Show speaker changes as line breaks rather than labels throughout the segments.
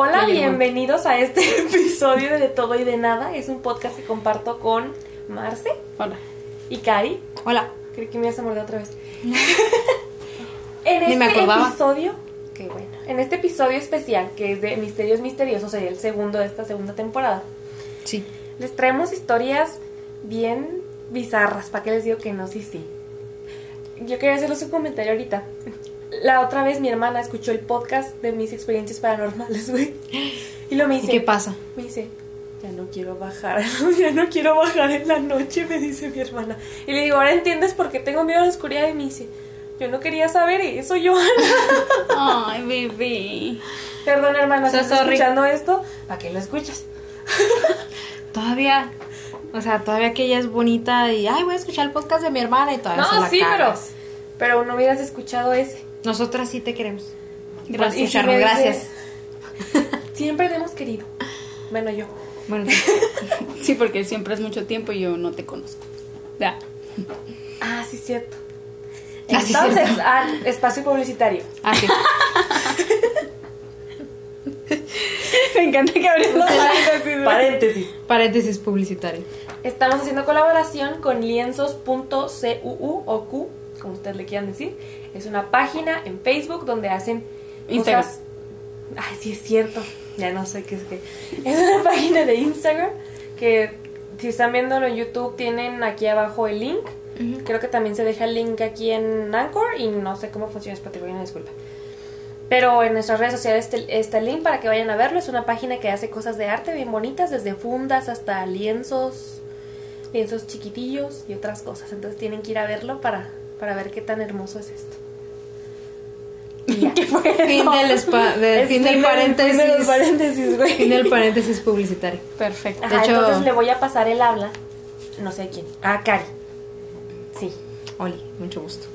Hola, bienvenidos a este episodio de De Todo y de Nada. Es un podcast que comparto con Marce
Hola.
y Cari.
Hola.
Creí que me ibas a morder otra vez. en
Ni
este episodio, qué bueno, en este episodio especial que es de Misterios Misteriosos, sería el segundo de esta segunda temporada,
Sí.
les traemos historias bien bizarras. ¿Para qué les digo que no? Sí, sí. Yo quería hacerles un comentario ahorita. La otra vez mi hermana escuchó el podcast de mis experiencias paranormales, güey. Y lo me
¿Y
dice.
qué pasa?
Me dice, ya no quiero bajar, ya no quiero bajar en la noche, me dice mi hermana. Y le digo, ahora entiendes por qué tengo miedo a la oscuridad. Y me dice, yo no quería saber eso, Johanna.
Ay, bebé.
Perdón, hermana, si estás escuchando esto, ¿para qué lo escuchas?
Todavía. O sea, todavía que ella es bonita y. Ay, voy a escuchar el podcast de mi hermana y todavía se
No,
la
sí, pero, pero no hubieras escuchado ese.
Nosotras sí te queremos.
Y
Gracias
si Siempre te hemos querido. Bueno, yo.
Bueno,
Sí, porque siempre es mucho tiempo y yo no te conozco. Ya.
Ah, sí, cierto.
Ah, sí,
Entonces,
cierto.
ah, espacio publicitario.
ah, sí.
Me encanta que abres los paréntesis.
Paréntesis.
Paréntesis publicitario.
Estamos haciendo colaboración con lienzos.cuu o Q, como ustedes le quieran decir. Es una página en Facebook donde hacen
Instagram.
cosas. Ay, sí es cierto. Ya no sé qué es que. Es una página de Instagram que si están viéndolo en YouTube tienen aquí abajo el link. Creo que también se deja el link aquí en Anchor y no sé cómo funciona Spotify, una disculpa. Pero en nuestras redes sociales está el- está el link para que vayan a verlo. Es una página que hace cosas de arte bien bonitas, desde fundas hasta lienzos, lienzos chiquitillos y otras cosas. Entonces tienen que ir a verlo para, para ver qué tan hermoso es esto.
Fin del, fin paréntesis.
fin del paréntesis, güey.
Fin del paréntesis publicitario.
Perfecto.
Ajá,
hecho-
entonces le voy a pasar el habla. No sé a quién. A Cari. Sí.
Oli, mucho gusto.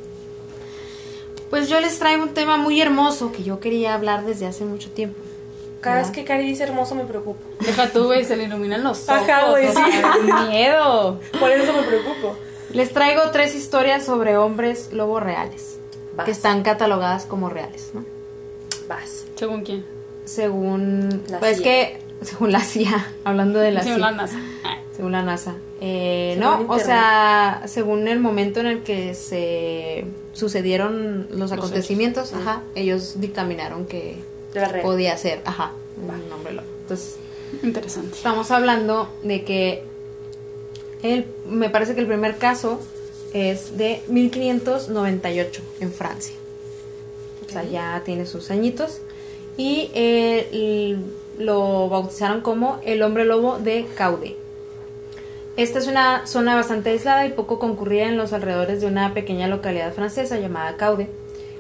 Pues yo les traigo un tema muy hermoso que yo quería hablar desde hace mucho tiempo.
Cada vez que Cari dice hermoso me preocupo.
Deja tú, güey, se le iluminan los ojos.
Ajá, güey, sí.
miedo.
Por eso me preocupo.
Les traigo tres historias sobre hombres lobo reales,
Vas.
que están catalogadas como reales, ¿no?
Vas.
¿Según quién?
Según,
La
pues
CIA.
que, según la CIA, hablando de la
Según
CIA,
la NASA.
Según la NASA. Eh,
Según
no, o sea, según el momento en el que se sucedieron los acontecimientos,
hechos.
ajá, ellos dictaminaron que
De la real.
podía ser, ajá, un hombre lobo. Entonces,
Interesante.
Estamos hablando de que el, me parece que el primer caso es de 1598 en Francia. O sea, ya tiene sus añitos. Y eh, lo bautizaron como el hombre lobo de Caude. Esta es una zona bastante aislada y poco concurrida en los alrededores de una pequeña localidad francesa llamada Caude.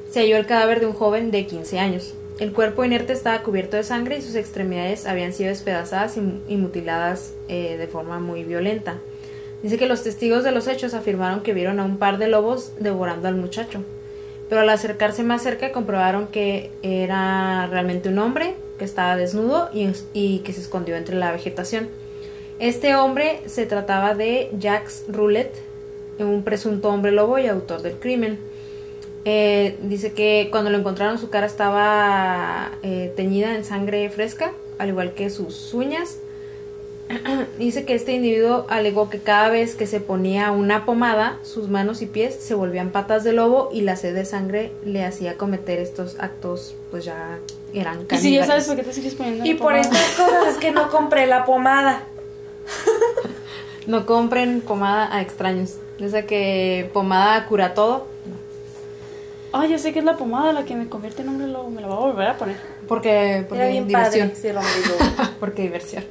Se halló el cadáver de un joven de 15 años. El cuerpo inerte estaba cubierto de sangre y sus extremidades habían sido despedazadas y, y mutiladas eh, de forma muy violenta. Dice que los testigos de los hechos afirmaron que vieron a un par de lobos devorando al muchacho, pero al acercarse más cerca comprobaron que era realmente un hombre que estaba desnudo y, que se escondió entre la vegetación. Este hombre se trataba de Jacques Roulet, un presunto hombre lobo y autor del crimen. Eh, dice que cuando lo encontraron su cara estaba eh, teñida en sangre fresca, al igual que sus uñas. Dice que este individuo alegó que cada vez que se ponía una pomada, sus manos y pies se volvían patas de lobo y la sed de sangre le hacía cometer estos actos, pues ya eran
Y si ya sabes
caníbales.
por qué te sigues poniendo
Y
la
por
pomada?
estas cosas es que no compré la pomada.
No compren pomada a extraños. Esa que pomada cura todo.
Ay, ya sé que es la pomada la que me convierte en hombre lobo. Me la voy a volver a poner.
Porque, porque
Era bien
diversión.
padre
porque diversión.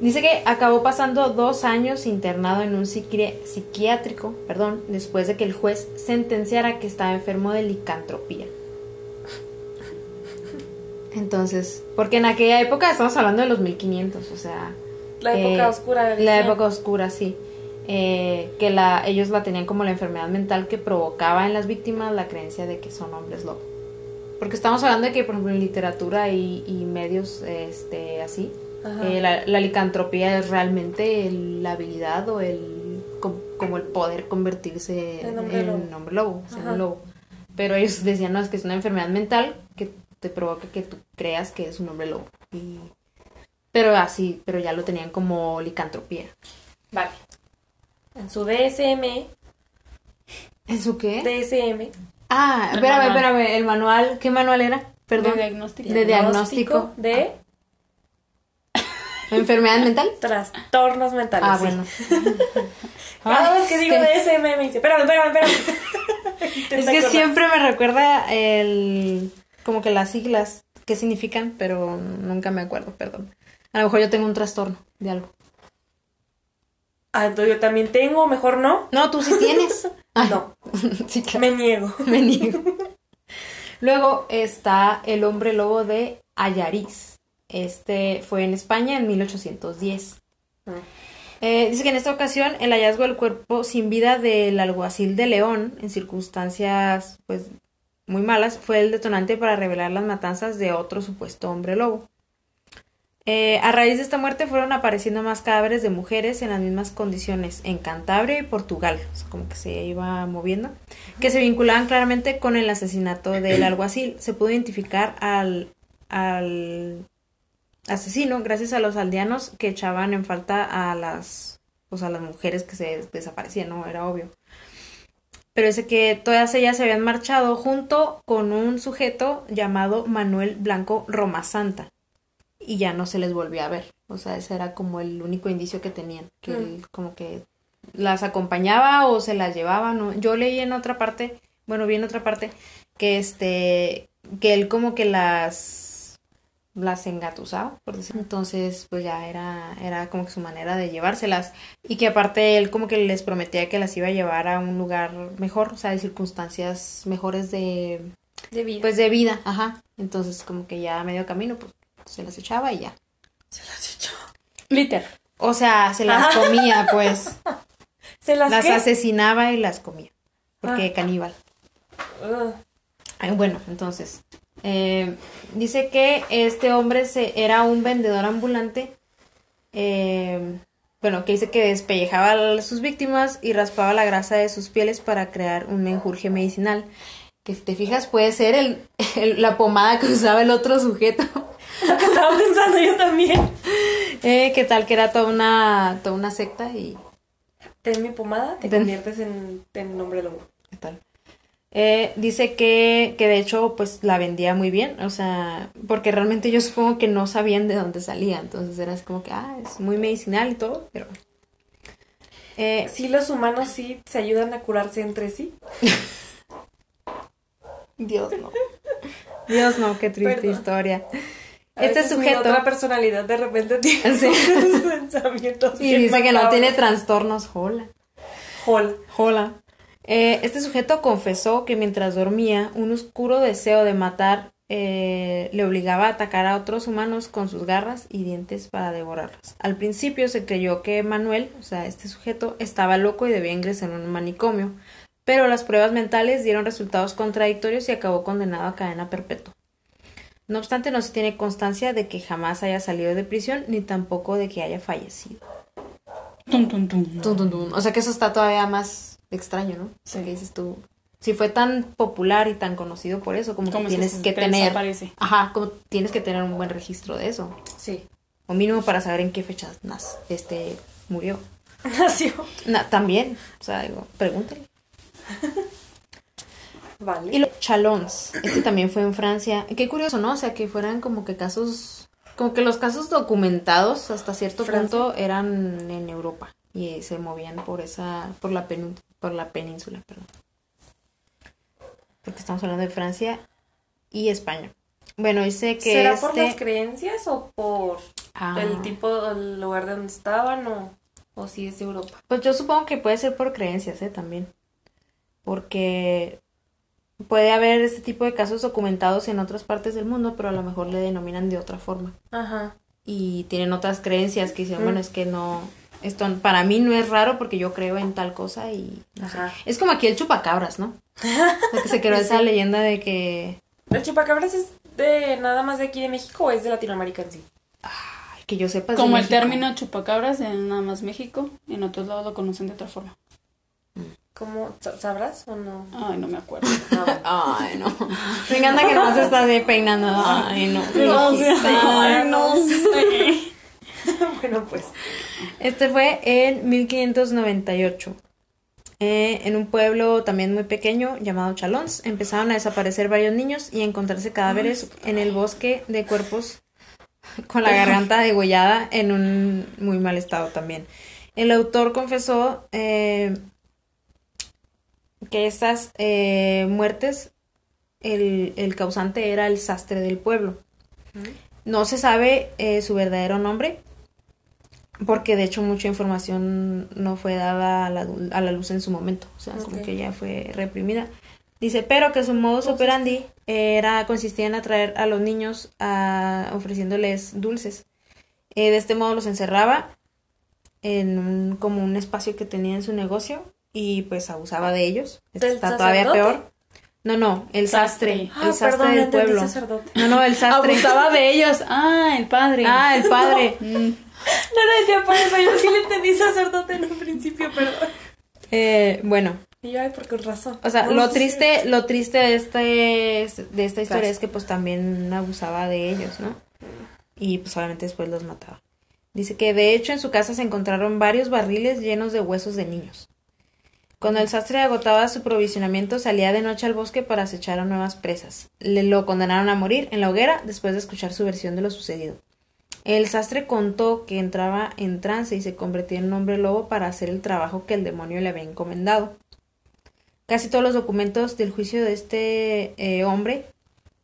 Dice que acabó pasando dos años internado en un psiqui- psiquiátrico, perdón, después de que el juez sentenciara que estaba enfermo de licantropía. Entonces, porque en aquella época estamos hablando de los 1500, o sea,
La época
eh,
oscura.
la
decían.
época oscura, sí. Eh, que la, ellos la tenían como la enfermedad mental que provocaba en las víctimas la creencia de que son hombres lobo. Porque estamos hablando de que, por ejemplo, en literatura y, y medios este, así. Eh, la, la licantropía es realmente el- la habilidad o el com- como el poder convertirse
En
en,
hombre
en
lobo.
hombre lobo, o sea, un lobo. Pero ellos decían, no, es que es una enfermedad mental que te provoca que tú creas que es un hombre lobo. Y... Pero así, pero ya lo tenían como licantropía.
Vale. En su DSM,
¿En su qué?
DSM,
Ah,
El
espérame,
manual.
espérame, el manual, ¿qué manual era? Perdón.
De diagnóstico.
De diagnóstico.
de
¿Enfermedad mental?
trastornos mentales.
Ah,
sí.
bueno.
Cada vez que digo DSM me dice, espérame, espérame, espérame.
Es que siempre me recuerda el como que las siglas, qué significan, pero nunca me acuerdo, perdón. A lo mejor yo tengo un trastorno de algo.
Ah, entonces yo también tengo, mejor no.
No, tú sí tienes. Ay,
No,
sí, claro.
me niego.
Me niego. Luego está el hombre lobo de Ayariz. Este fue en España en 1810. Eh, dice que en esta ocasión el hallazgo del cuerpo sin vida del alguacil de León, en circunstancias pues muy malas, fue el detonante para revelar las matanzas de otro supuesto hombre lobo. Eh, a raíz de esta muerte fueron apareciendo más cadáveres de mujeres en las mismas condiciones en Cantabria y Portugal, o sea, como que se iba moviendo, que se vinculaban claramente con el asesinato del alguacil. Se pudo identificar al, al asesino gracias a los aldeanos que echaban en falta a las, pues a las mujeres que se desaparecían, ¿no? Era obvio. Pero dice que todas ellas se habían marchado junto con un sujeto llamado Manuel Blanco Romasanta y ya no se les volvió a ver. O sea, ese era como el único indicio que tenían, que
Mm.
él como que las acompañaba o se las llevaba, ¿no? Yo leí en otra parte, bueno, vi en otra parte que este que él como que las las engatusaba, por decirlo. Entonces, pues ya era era como que su manera de llevárselas y que aparte él como que les prometía que las iba a llevar a un lugar mejor, o sea, de circunstancias mejores de
De vida.
pues de vida, ajá. Entonces, como que ya a medio camino, pues se las echaba y ya.
se las echó.
Liter.
O sea, se las
Ajá.
comía, pues.
¿Se las,
Las
qué?
asesinaba y las comía. Porque
Ah.
caníbal. Ay, bueno, entonces. eh, dice que este hombre se, era un vendedor ambulante. eh, bueno, que dice que despellejaba a sus víctimas y raspaba la grasa de sus pieles para crear un menjurje medicinal. Que si te fijas puede ser el, el- la pomada que usaba el otro sujeto.
Lo que estaba pensando yo también.
Eh, ¿Qué tal que era toda una, toda una secta y
Ten mi pomada, te
Ten-
conviertes en, en hombre lobo.
Eh, dice que, que de hecho pues la vendía muy bien, o sea, porque realmente yo supongo que no sabían de dónde salía, entonces era así como que, ah, es muy medicinal y todo, pero... Eh,
Sí, los humanos sí se ayudan a curarse entre sí.
Dios no. Dios no, qué triste
Perdón.
historia.
A
Este
veces mi
sujeto...
otra personalidad de repente tiene
Sí.
pensamientos.
Y dice que no tiene trastornos, hola.
Hol.
Hola. Eh, este sujeto confesó que mientras dormía, un oscuro deseo de matar eh, le obligaba a atacar a otros humanos con sus garras y dientes para devorarlos. Al principio se creyó que Manuel, o sea, este sujeto, estaba loco y debía ingresar en un manicomio, pero las pruebas mentales dieron resultados contradictorios y acabó condenado a cadena perpetua. No obstante, no se tiene constancia de que jamás haya salido de prisión ni tampoco de que haya fallecido.
Tum, tum, tum.
O sea que eso está todavía más extraño, ¿no?
Sí.
O que dices tú, si fue tan popular y tan conocido por eso, como,
Como
que
es
tienes que
te
tener,
desaparece.
ajá, como tienes que tener un buen registro de eso,
Sí.
o mínimo para saber en qué fechas nas- este murió.
Nació.
Na- también, o sea, digo, pregúntale.
Vale.
Y los Chalons, este también fue en Francia. Qué curioso, ¿no? O sea, que fueran como que casos, como que los casos documentados hasta cierto
Francia.
punto eran en Europa y se movían por esa, por la penú- por la península, perdón. Porque estamos hablando de Francia y España. Bueno, dice que
¿Será
este,
por las creencias o por
Ah,
el tipo, el lugar de donde estaban o, o si es de Europa?
Pues yo supongo que puede ser por creencias, ¿eh? También. Porque puede haber este tipo de casos documentados en otras partes del mundo, pero a lo mejor le denominan de otra forma.
Ajá.
Y tienen otras creencias que dicen,
Mm.
bueno, es que no, esto para mí no es raro porque yo creo en tal cosa y no sé.
Ajá.
Es como aquí el chupacabras, ¿no? O que se creó esa leyenda de que,
¿El chupacabras es de nada más de aquí de México o es de Latinoamérica en sí?
ay, que yo sepa. es de
Como el término chupacabras en nada más México, en otros lados lo conocen de otra forma.
¿Cómo? sa- ¿Sabrás o no?
Ay, no me acuerdo.
No.
Ay, no. Me encanta que no se está peinando. Ay, no.
No sé.
Ay,
no sé.
bueno, pues.
Este fue en 1598. Eh, en un pueblo también muy pequeño llamado Chalons, empezaron a desaparecer varios niños y a encontrarse cadáveres en el bosque de cuerpos con la garganta degollada en un muy mal estado también. El autor confesó eh, que estas eh, muertes, el, el causante era el sastre del pueblo. No se sabe eh, su verdadero nombre, porque de hecho mucha información no fue dada a la, a la luz en su momento, o sea, como que ya fue reprimida. Dice, pero que su modus operandi era, consistía en atraer a los niños a, ofreciéndoles dulces. Eh, de este modo los encerraba en un, como un espacio que tenía en su negocio y pues abusaba de ellos. Esto
¿Del
está todavía peor. No, no, el sastre.
Ah,
el sastre
perdón,
del pueblo.
sacerdote.
No, no, el sastre.
Abusaba de ellos. Ah, el padre.
Ah, el padre.
Mm.
No lo decía por eso, yo sí le entendí sacerdote en un principio, pero...
Eh, bueno,
Y yo, ay, por qué razón.
O sea,
No,
lo
sí,
triste, lo triste de este, de esta historia
Claro.
es que pues también abusaba de ellos, ¿no? Y pues obviamente después los mataba. Dice que de hecho en su casa se encontraron varios barriles llenos de huesos de niños. Cuando el sastre agotaba su provisionamiento, salía de noche al bosque para acechar a nuevas presas. Le lo condenaron a morir en la hoguera después de escuchar su versión de lo sucedido. El sastre contó que entraba en trance y se convertía en hombre lobo para hacer el trabajo que el demonio le había encomendado. Casi todos los documentos del juicio de este eh, hombre,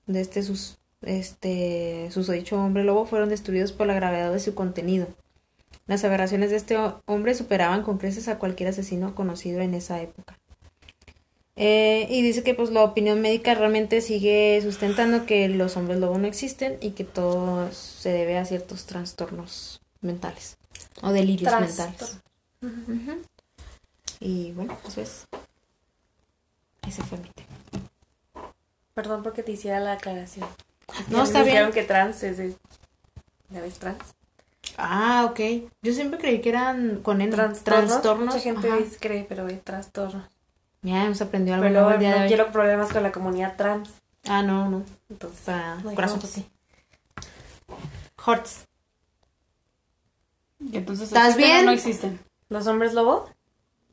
de este, sus, este susodicho hombre lobo, fueron destruidos por la gravedad de su contenido. Las aberraciones de este ho- hombre superaban con creces a cualquier asesino conocido en esa época. Eh, y dice que pues la opinión médica realmente sigue sustentando que los hombres lobo no existen y que todo se debe a ciertos trastornos mentales o delirios
Trastorno.
mentales. Y bueno, eso es. Ese fue mi tema.
Perdón porque te hiciera la aclaración.
No, está
me
bien.
dijeron que trans es de... ¿Ya ves trans?
Ah, ok. Yo siempre creí que eran con N.
Trastornos.
Trastornos.
Mucha gente
ajá.
cree, pero es trastorno.
Ya hemos aprendido algo
Pero
nuevo el día de
no
hoy.
quiero problemas con la comunidad trans.
Ah, no, no.
Entonces,
Para
no hay
corazón
cómo.
sí. Hearts.
Y entonces
¿Estás
¿existen o
bien?
No existen.
¿Los hombres lobo?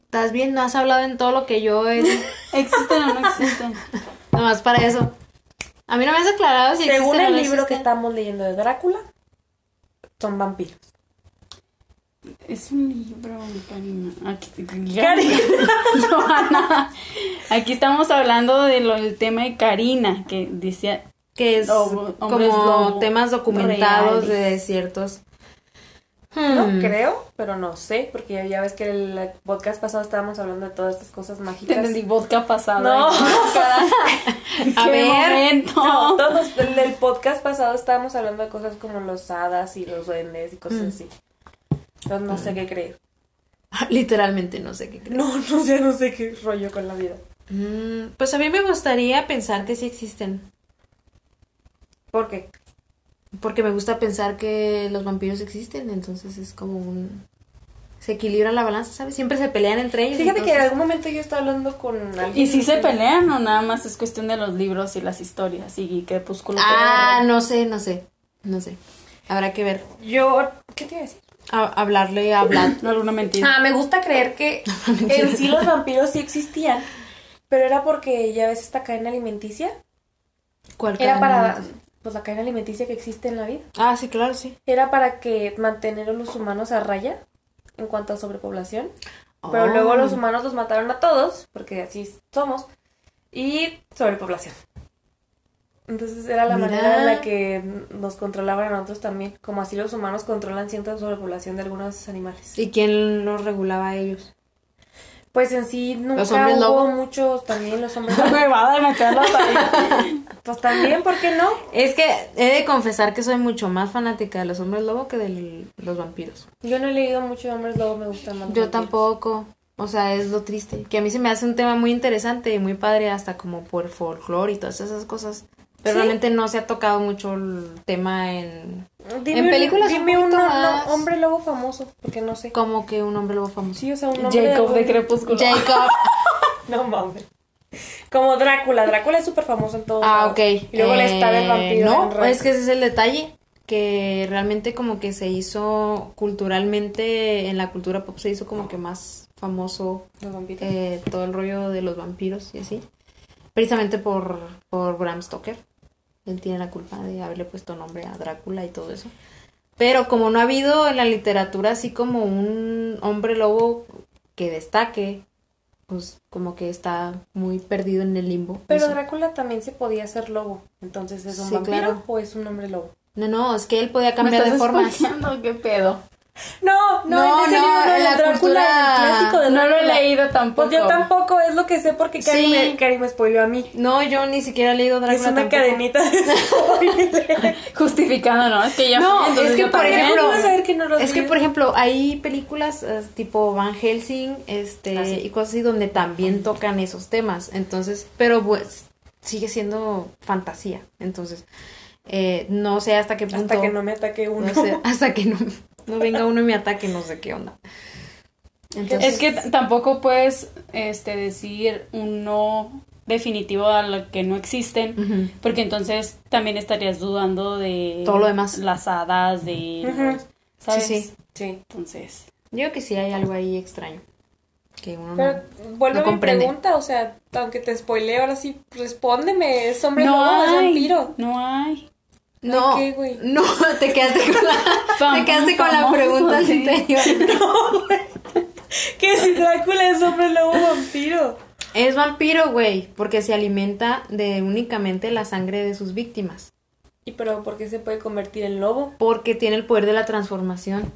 ¿Estás bien? No has hablado en todo lo que yo he...
¿Existen o no existen?
Nomás para eso. A mí no me has aclarado si
Según
existen o
el
no
libro que estamos leyendo de Drácula, son vampiros.
Es un libro, Karina. Aquí,
Karina.
Johanna. Aquí estamos hablando de lo- del tema de Karina, que decía
Que es
Lobo-
como
lobo
temas documentados
reales.
de ciertos...
No
Hmm.
creo, pero no sé, porque ya, ya ves que el podcast pasado estábamos hablando de todas estas cosas mágicas.
entendí vodka pasado.
No.
¿En
A
qué
ver.
momento?
No, todos, el, el podcast pasado estábamos hablando de cosas como los hadas y los duendes y cosas
Mm.
así. Entonces no sé qué creer.
Literalmente no sé qué creo.
No, no sé, no sé qué rollo con la vida.
Mm, pues a mí me gustaría pensar que sí existen.
¿Por qué?
Porque me gusta pensar que los vampiros existen, entonces es como un... Se equilibra la balanza, ¿sabes? Siempre se pelean entre ellos.
Fíjate que en algún momento yo estaba hablando con alguien.
¿Y si se pelean o nada más es cuestión de los libros y las historias y crepúsculo?
Ah, no sé, no sé, no sé. Habrá que ver.
Yo, ¿qué te iba a decir?
A- hablarle a.
No, alguna mentira.
Ah, me gusta creer que en sí los vampiros sí existían, pero era porque ya ves esta cadena alimenticia.
¿Cuál
Era para,
alimenticia?
pues la cadena alimenticia que existe en la vida.
Ah, sí, claro, sí.
Era para que mantener a los humanos a raya en cuanto a sobrepoblación. Pero
Oh.
luego los humanos los mataron a todos, porque así somos, y sobrepoblación. Entonces era la manera en la que nos controlaban a nosotros también, como así los humanos controlan cierta sobrepoblación de algunos animales.
¿Y quién los regulaba a ellos?
Pues en sí nunca
¿Los hombres
hubo
lobo?
muchos también los hombres
Me va a meterlos ahí.
Pues también, ¿por qué no?
Es que he de confesar que soy mucho más fanática de los hombres lobo que de los vampiros.
Yo no he leído mucho de hombres lobo, me gustan más.
Yo
vampiros.
tampoco. O sea, es lo triste. Que a mí se me hace un tema muy interesante y muy padre, hasta como por folclore y todas esas cosas. Pero
Sí.
realmente no se ha tocado mucho el tema en.
Dime
en películas
Dime
un
un
poquito
no- hombre lobo famoso, porque no sé.
Como que un hombre lobo famoso.
Sí, o sea, un hombre
Jacob de
algún-
Crepúsculo.
Jacob.
No mames. Como Drácula. Drácula es súper famoso en todo.
Ah, ok.
Y luego le está del
Eh,
vampiro.
No,
en Red.
es que ese es el detalle. Que realmente como que se hizo culturalmente, en la cultura pop se hizo como que más famoso
Los vampiros.
eh, todo el rollo de los vampiros y así. Precisamente por, por Bram Stoker. Él tiene la culpa de haberle puesto nombre a Drácula y todo eso. Pero como no ha habido en la literatura así como un hombre lobo que destaque, pues como que está muy perdido en el limbo.
Pero
Eso.
Drácula también se podía ser lobo. Entonces, ¿es un
Sí,
vampiro
claro.
o es un hombre lobo?
No, no, es que él podía
¿Me
cambiar de
estás
formas.
spoileando? ¿Qué pedo?
No, no,
No,
en ese
no,
libro
en
de
la
Drácula,
cultura-
el clásico de
No lo he
Drácula.
leído tampoco.
Pues yo tampoco, es lo que sé porque Cari,
Sí.
me, Cari me spoileó a mí.
No, yo ni siquiera he leído Drácula
Es una
tampoco.
cadenita de spoiler.
Justificando, ¿no? Es que ya
No,
fui,
es que por ejemplo,
¿Cómo vas a saber que no
es que por ejemplo hay películas eh, tipo Van Helsing, este
Ah, sí.
y cosas así donde también tocan esos temas, entonces, pero pues sigue siendo fantasía, entonces eh, no sé hasta qué punto,
Hasta que no me ataque uno.
no sé, hasta que no, no venga uno y me ataque, no sé qué onda. Entonces,
Es que tampoco puedes este, decir un no definitivo a lo que no existen, porque entonces también estarías dudando de
Todo lo demás.
las hadas, de ¿sabes?
Sí, sí.
Sí.
Entonces,
yo creo que sí hay algo ahí extraño que uno
Pero
no,
vuelve
no
a mi pregunta, o sea, aunque te spoileo, ahora sí, respóndeme, ¿es hombre
no
lobo o es
hay,
vampiro?
no hay.
No,
¿qué, güey?
no, te quedaste con la, te
Fam-
quedaste con la pregunta
sí.
anterior.
¿Qué si Drácula es hombre lobo vampiro?
Es vampiro, güey, porque se alimenta de únicamente la sangre de sus víctimas.
¿Y pero por qué se puede convertir en lobo?
Porque tiene el poder de la transformación.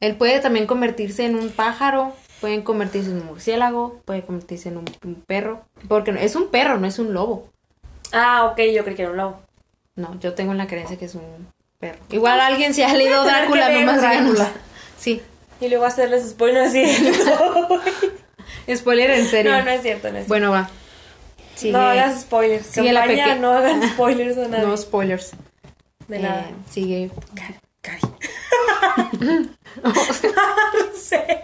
Él puede también convertirse en un pájaro, pueden convertirse en un murciélago, puede convertirse en un, un perro. Porque no- es un perro, no es un lobo.
Ah, ok, yo creí que era un lobo.
No, yo tengo en la creencia que es un perro. Igual alguien si ha leído Drácula, nomás.
Drácula.
Sí,
Y luego hacerles spoiler así.
spoiler en serio.
no, no es cierto, no es cierto.
Bueno, va. Sigue.
No hagas spoilers.
Sigue la
Campaña,
peque-
no hagan spoilers a nadie.
No spoilers.
de
Eh,
nada.
sigue.
Cari. no sé.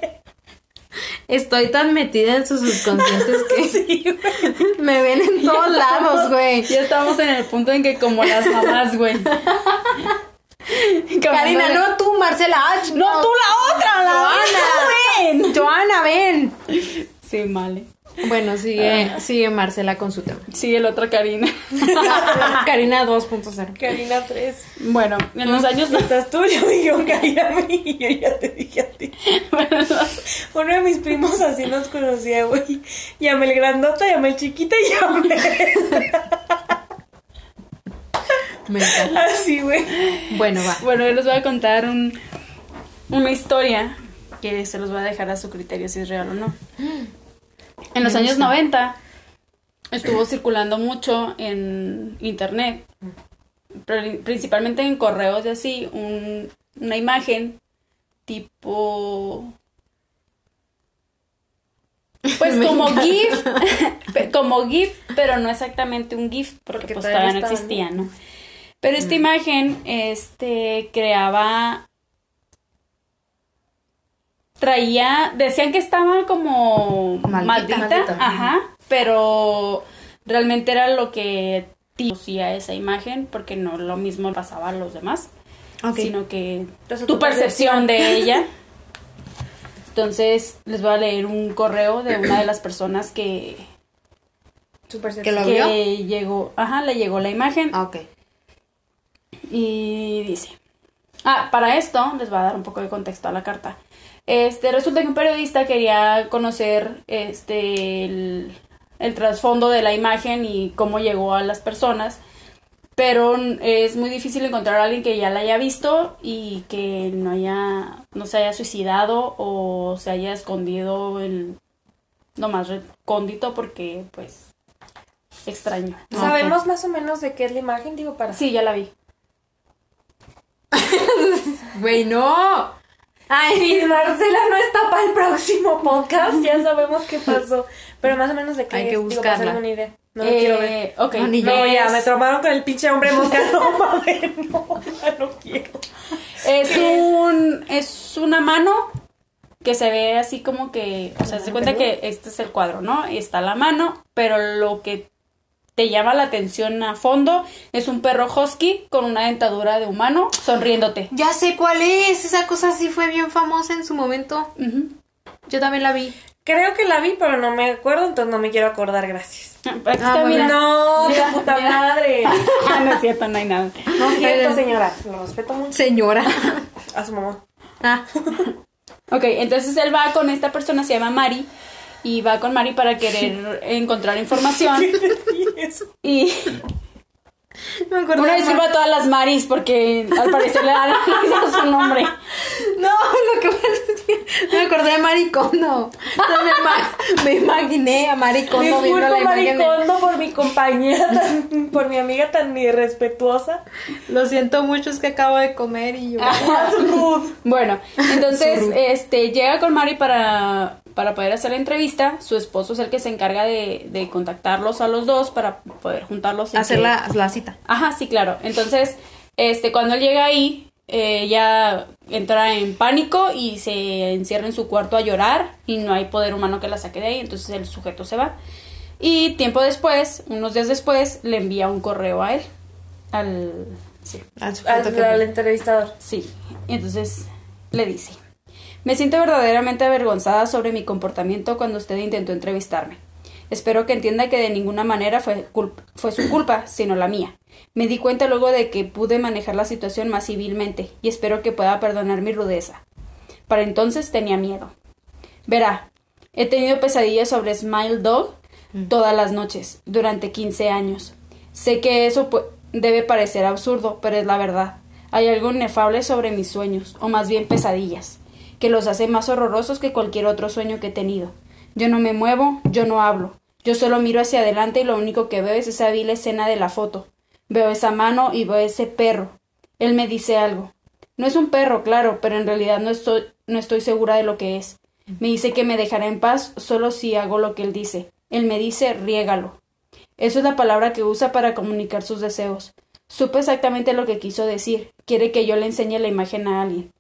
Estoy tan metida en sus subconscientes que
Sí,
me ven en todos lados, güey.
Ya estamos en el punto en que como las mamás, güey.
Karina, no tú, Marcela. Ah,
No, tú la otra, la
Joana.
ven.
Joana, ven.
Sí, vale.
Bueno, sigue, sigue Marcela con su tema.
Sigue la otra Karina.
Karina 2.0.
Karina 3.
Bueno, en los años
Estás tú, yo digo Karina a mí y yo ya te dije a ti.
bueno, los-
Uno de mis primos así nos conocía, güey. Llamé el grandota, llamé el chiquita y llamé.
Me encanta.
Así, güey.
Bueno, va.
Bueno, yo les voy a contar un, una historia que se los voy a dejar a su criterio si es real o no. En los años
gusta.
90 estuvo circulando mucho en internet, pri- principalmente en correos y así, un- una imagen tipo... Pues
Me
como
encanta.
GIF, como GIF, pero no exactamente un GIF, porque,
Porque
pues
todavía
no existía, ¿no? Pero esta imagen, este, creaba traía, decían que estaba como
Maldita,
maldita,
maldita.
ajá, pero realmente era lo que producía esa imagen, porque no lo mismo pasaba a los demás, sino que
Entonces,
tu percepción de ella. Entonces, les voy a leer un correo de una de las personas que,
Su
¿Que
percepción.
lo
que
vio?
llegó, ajá, le llegó la imagen
Ah, ok.
y dice, ah, para esto les voy a dar un poco de contexto a la carta. Este, resulta que un periodista quería conocer este el, el trasfondo de la imagen y cómo llegó a las personas, pero es muy difícil encontrar a alguien que ya la haya visto y que no haya no se haya suicidado o se haya escondido en lo más recóndito porque pues extraño.
¿Sabemos más o menos de qué es la imagen? Digo, para.
Sí, ya la vi.
Güey, no. Ay,
Si Marcela no está para el próximo podcast, ya sabemos qué pasó. Pero más o menos de qué
Hay que
digo,
buscarla.
una idea. No lo quiero ver.
Eh, ok.
No, ni yo.
No, ya, me traumaron con el pinche hombre mosca. No, no, ya no quiero.
Es un es una mano que se ve así como que, o sea, se cuenta que este es el cuadro, ¿no? Y está la mano, pero lo que te llama la atención a fondo es un perro husky con una dentadura de humano sonriéndote.
Ya sé cuál es, esa cosa sí fue bien famosa en su momento. Yo también la vi.
Creo que la vi, pero no me acuerdo, entonces no me quiero acordar, gracias.
Está,
Ah,
mira.
No,
Mira,
de puta
mira.
madre.
Ah, no es cierto, no hay nada.
No es cierto, señora. Lo respeto mucho
Señora.
a su mamá.
Ah,
Ok, entonces él va con esta persona, se llama Mari, y va con Mari para querer encontrar información.
Y
me acuerdo.
una disculpa a todas las Maris porque al parecer le dan su nombre.
No, lo que pasa es que me acordé de Maricondo. Entonces me, ima- me imaginé a Maricondo viendo la.
Maricondo, por mi compañera, tan- por mi amiga tan irrespetuosa.
Lo siento mucho, es que acabo de comer y yo...
Rude.
Bueno, entonces este llega con Mari para, para poder hacer la entrevista. Su esposo es el que se encarga de, de contactarlos a los dos para poder juntarlos. y
Hacer
que-
la, la cita.
Ajá, sí, claro. Entonces, este, cuando él llega ahí, eh, ella entra en pánico y se encierra en su cuarto a llorar y no hay poder humano que la saque de ahí, entonces el sujeto se va. Y tiempo después, unos días después, le envía un correo a él. Al... Sí.
Al sujeto
Al,
que-
al entrevistador.
Sí, y entonces le dice, me siento verdaderamente avergonzada sobre mi comportamiento cuando usted intentó entrevistarme. Espero que entienda que de ninguna manera fue, fue su culpa, sino la mía. Me di cuenta luego de que pude manejar la situación más civilmente y espero que pueda perdonar mi rudeza. Para entonces tenía miedo. Verá, he tenido pesadillas sobre Smile Dog todas las noches, durante 15 años. Sé que eso debe parecer absurdo, pero es la verdad. Hay algo inefable sobre mis sueños, o más bien pesadillas, que los hace más horrorosos que cualquier otro sueño que he tenido. Yo no me muevo, yo no hablo. Yo solo miro hacia adelante y lo único que veo es esa vil escena de la foto. Veo esa mano y veo ese perro. Él me dice algo. No es un perro, claro, pero en realidad no estoy, no estoy segura de lo que es. Me dice que me dejará en paz solo si hago lo que él dice. Él me dice riégalo. Eso es la palabra que usa para comunicar sus deseos. Supe exactamente lo que quiso decir. Quiere que yo le enseñe la imagen a alguien.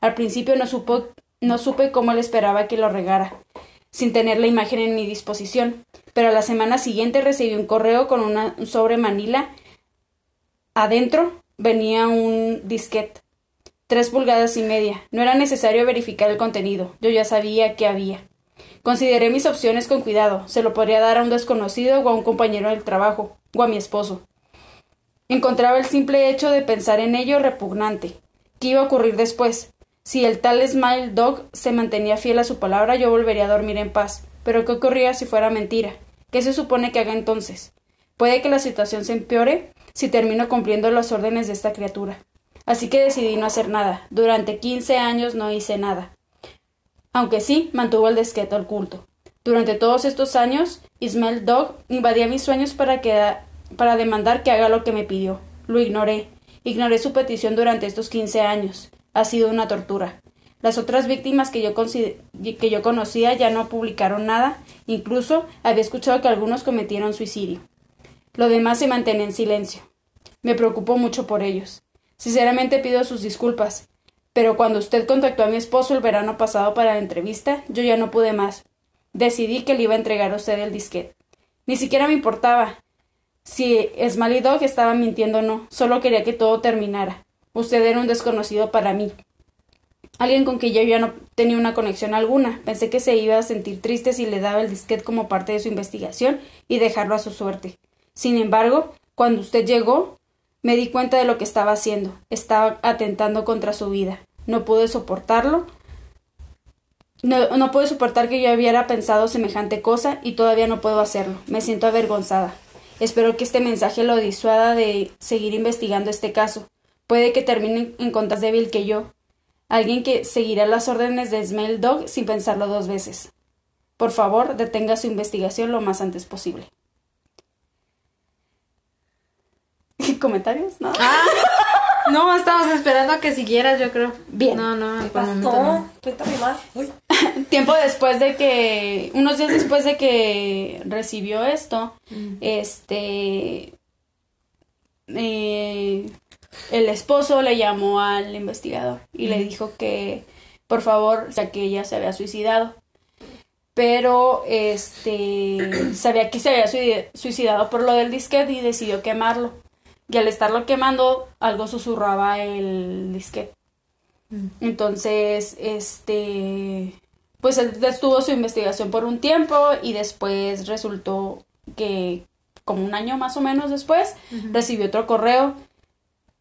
Al principio no, supo, no supe cómo él esperaba que lo regara, sin tener la imagen en mi disposición, pero a la semana siguiente recibí un correo con una, un sobre Manila. Adentro venía un disquete. Tres pulgadas y media. No era necesario verificar el contenido. Yo ya sabía qué había. Consideré mis opciones con cuidado. Se lo podría dar a un desconocido o a un compañero del trabajo, o a mi esposo. Encontraba el simple hecho de pensar en ello repugnante. ¿Qué iba a ocurrir después? Si el tal Smile Dog se mantenía fiel a su palabra, yo volvería a dormir en paz. Pero ¿qué ocurría si fuera mentira? ¿Qué se supone que haga entonces? Puede que la situación se empeore si termino cumpliendo las órdenes de esta criatura. Así que decidí no hacer nada. Durante quince años no hice nada. Aunque sí, mantuvo el disquete oculto. Durante todos estos años, Ismael Dog invadía mis sueños para, que, para demandar que haga lo que me pidió. Lo ignoré. Ignoré su petición durante estos quince años. Ha sido una tortura. Las otras víctimas que yo, que yo conocía ya no publicaron nada, incluso había escuchado que algunos cometieron suicidio. Lo demás se mantiene en silencio. Me preocupo mucho por ellos. Sinceramente pido sus disculpas, pero cuando usted contactó a mi esposo el verano pasado para la entrevista, yo ya no pude más. Decidí que le iba a entregar a usted el disquete. Ni siquiera me importaba si Smiley Dog estaba mintiendo o no, solo quería que todo terminara. Usted era un desconocido para mí. Alguien con quien yo ya no tenía una conexión alguna. Pensé que se iba a sentir triste si le daba el disquete como parte de su investigación y dejarlo a su suerte. Sin embargo, cuando usted llegó, me di cuenta de lo que estaba haciendo. Estaba atentando contra su vida. No pude soportarlo. No, no pude soportar que yo hubiera pensado semejante cosa y todavía no puedo hacerlo. Me siento avergonzada. Espero que este mensaje lo disuada de seguir investigando este caso. Puede que termine en contas débil que yo. Alguien que seguirá las órdenes de Smell Dog sin pensarlo dos veces. Por favor, detenga su investigación lo más antes posible. ¿Comentarios? ¿No?
Ah, no, estábamos esperando a que siguieras, yo creo.
Bien.
No, no,
¿Qué
por momento
pasó?
no.
Cuéntame más. Uy.
Tiempo después de que, unos días después de que recibió esto,
Mm.
este, eh, el esposo le llamó al investigador y le dijo que, por favor, ya que ella se había suicidado. Pero este sabía que se había sui- suicidado por lo del disquete y decidió quemarlo. Y al estarlo quemando, algo susurraba el disquete. Entonces, este, pues él detuvo su investigación por un tiempo y después resultó que como un año más o menos después recibió otro correo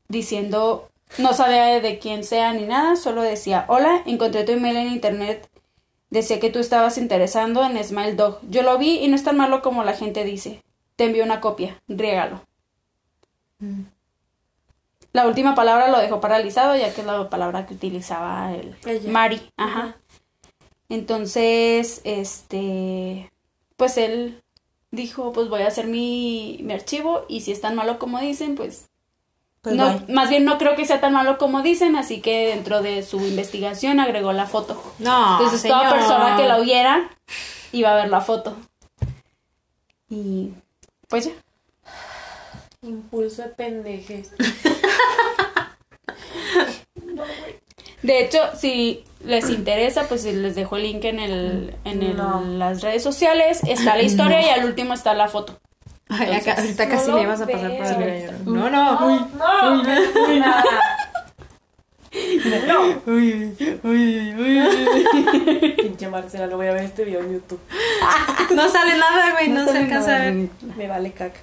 diciendo no sabía de quién sea ni nada, solo decía, hola, encontré tu email en internet, decía que tú estabas interesando en Smile Dog. Yo lo vi y no es tan malo como la gente dice. Te envío una copia, riégalo. La última palabra lo dejó paralizado, ya que es la palabra que utilizaba el
Ella.
Mari. Ajá. Entonces, este, pues él dijo, pues voy a hacer mi, mi archivo y si es tan malo como dicen, pues,
Pues
no,
bye.
más bien no creo que sea tan malo como dicen, así que dentro de su investigación agregó la foto.
No,
Entonces toda persona que la oyera iba a ver la foto. Y pues ya.
Impulso de pendejes.
De hecho, si les interesa, pues les dejo el link en el, en el-
No.
las redes sociales. Está la historia y al último está la foto.
Ay, acá- ahorita
no
casi
lo
le ibas a pasar por regaño. No, no.
No, no, no, nada. No. Pinche Marcela, no voy a ver este video en YouTube.
No sale nada, güey, no, se
sale
alcanza a ver.
Me vale caca.